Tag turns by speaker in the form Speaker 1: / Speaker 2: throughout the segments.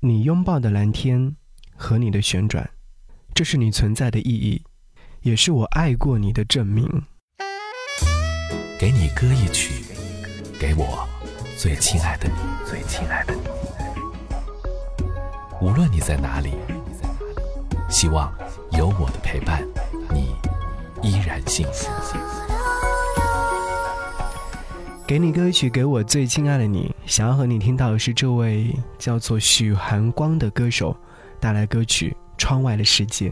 Speaker 1: 你拥抱的蓝天和你的旋转，这是你存在的意义，也是我爱过你的证明。
Speaker 2: 给你歌一曲，给我最亲爱的你，最亲爱的你。无论你在哪里，希望有我的陪伴，你依然幸福。
Speaker 1: 给你歌曲，给我最亲爱的你。想要和你听到的是这位叫做许寒光的歌手带来歌曲《窗外的世界》。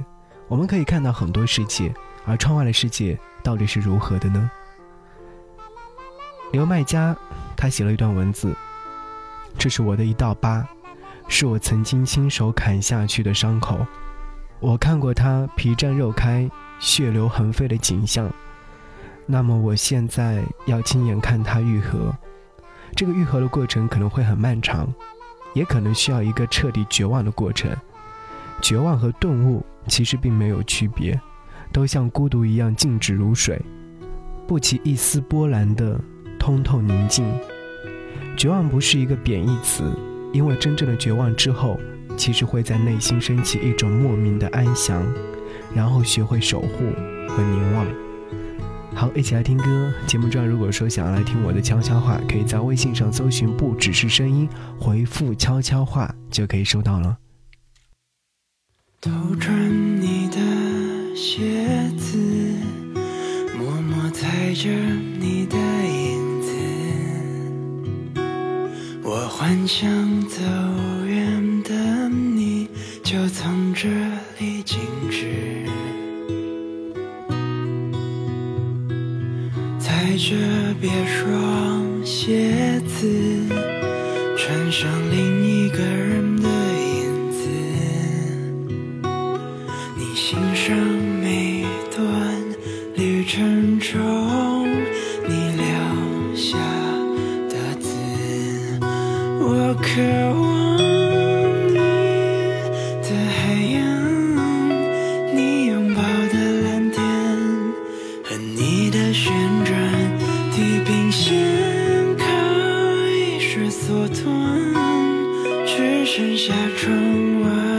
Speaker 1: 我们可以看到很多世界，而窗外的世界到底是如何的呢？刘麦家，他写了一段文字：“这是我的一道疤，是我曾经亲手砍下去的伤口。我看过他皮绽肉开、血流横飞的景象。”那么我现在要亲眼看它愈合，这个愈合的过程可能会很漫长，也可能需要一个彻底绝望的过程。绝望和顿悟其实并没有区别，都像孤独一样静止如水，不起一丝波澜的通透宁静。绝望不是一个贬义词，因为真正的绝望之后，其实会在内心升起一种莫名的安详，然后学会守护和凝望。好，一起来听歌。节目中，如果说想要来听我的悄悄话，可以在微信上搜寻“不只是声音”，回复“悄悄话”就可以收到了。
Speaker 3: 偷穿你的鞋子，默默踩着你的影子，我幻想走远的你就从这里静止。着别双鞋子，穿上另一个人剩下窗外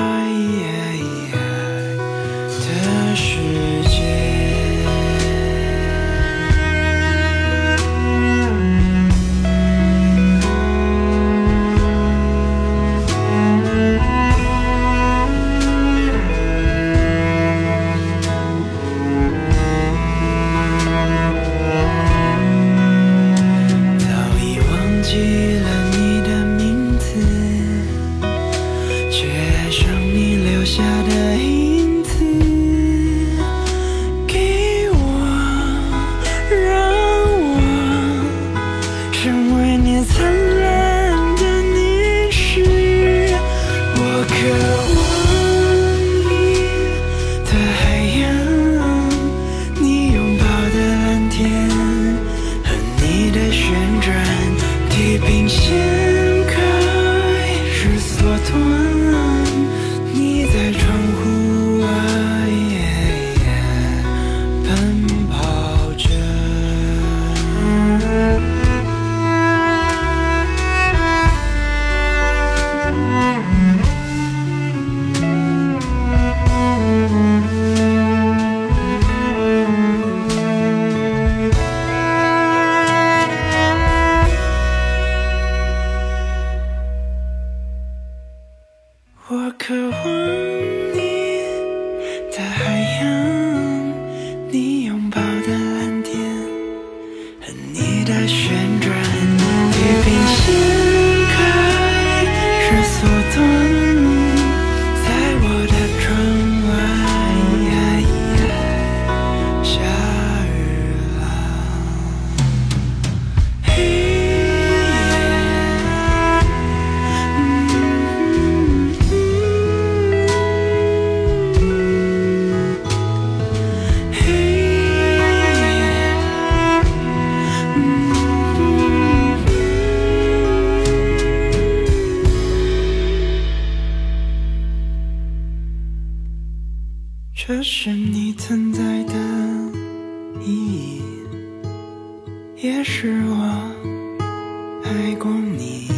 Speaker 3: 可望这是你存在的意义，也是我爱过你。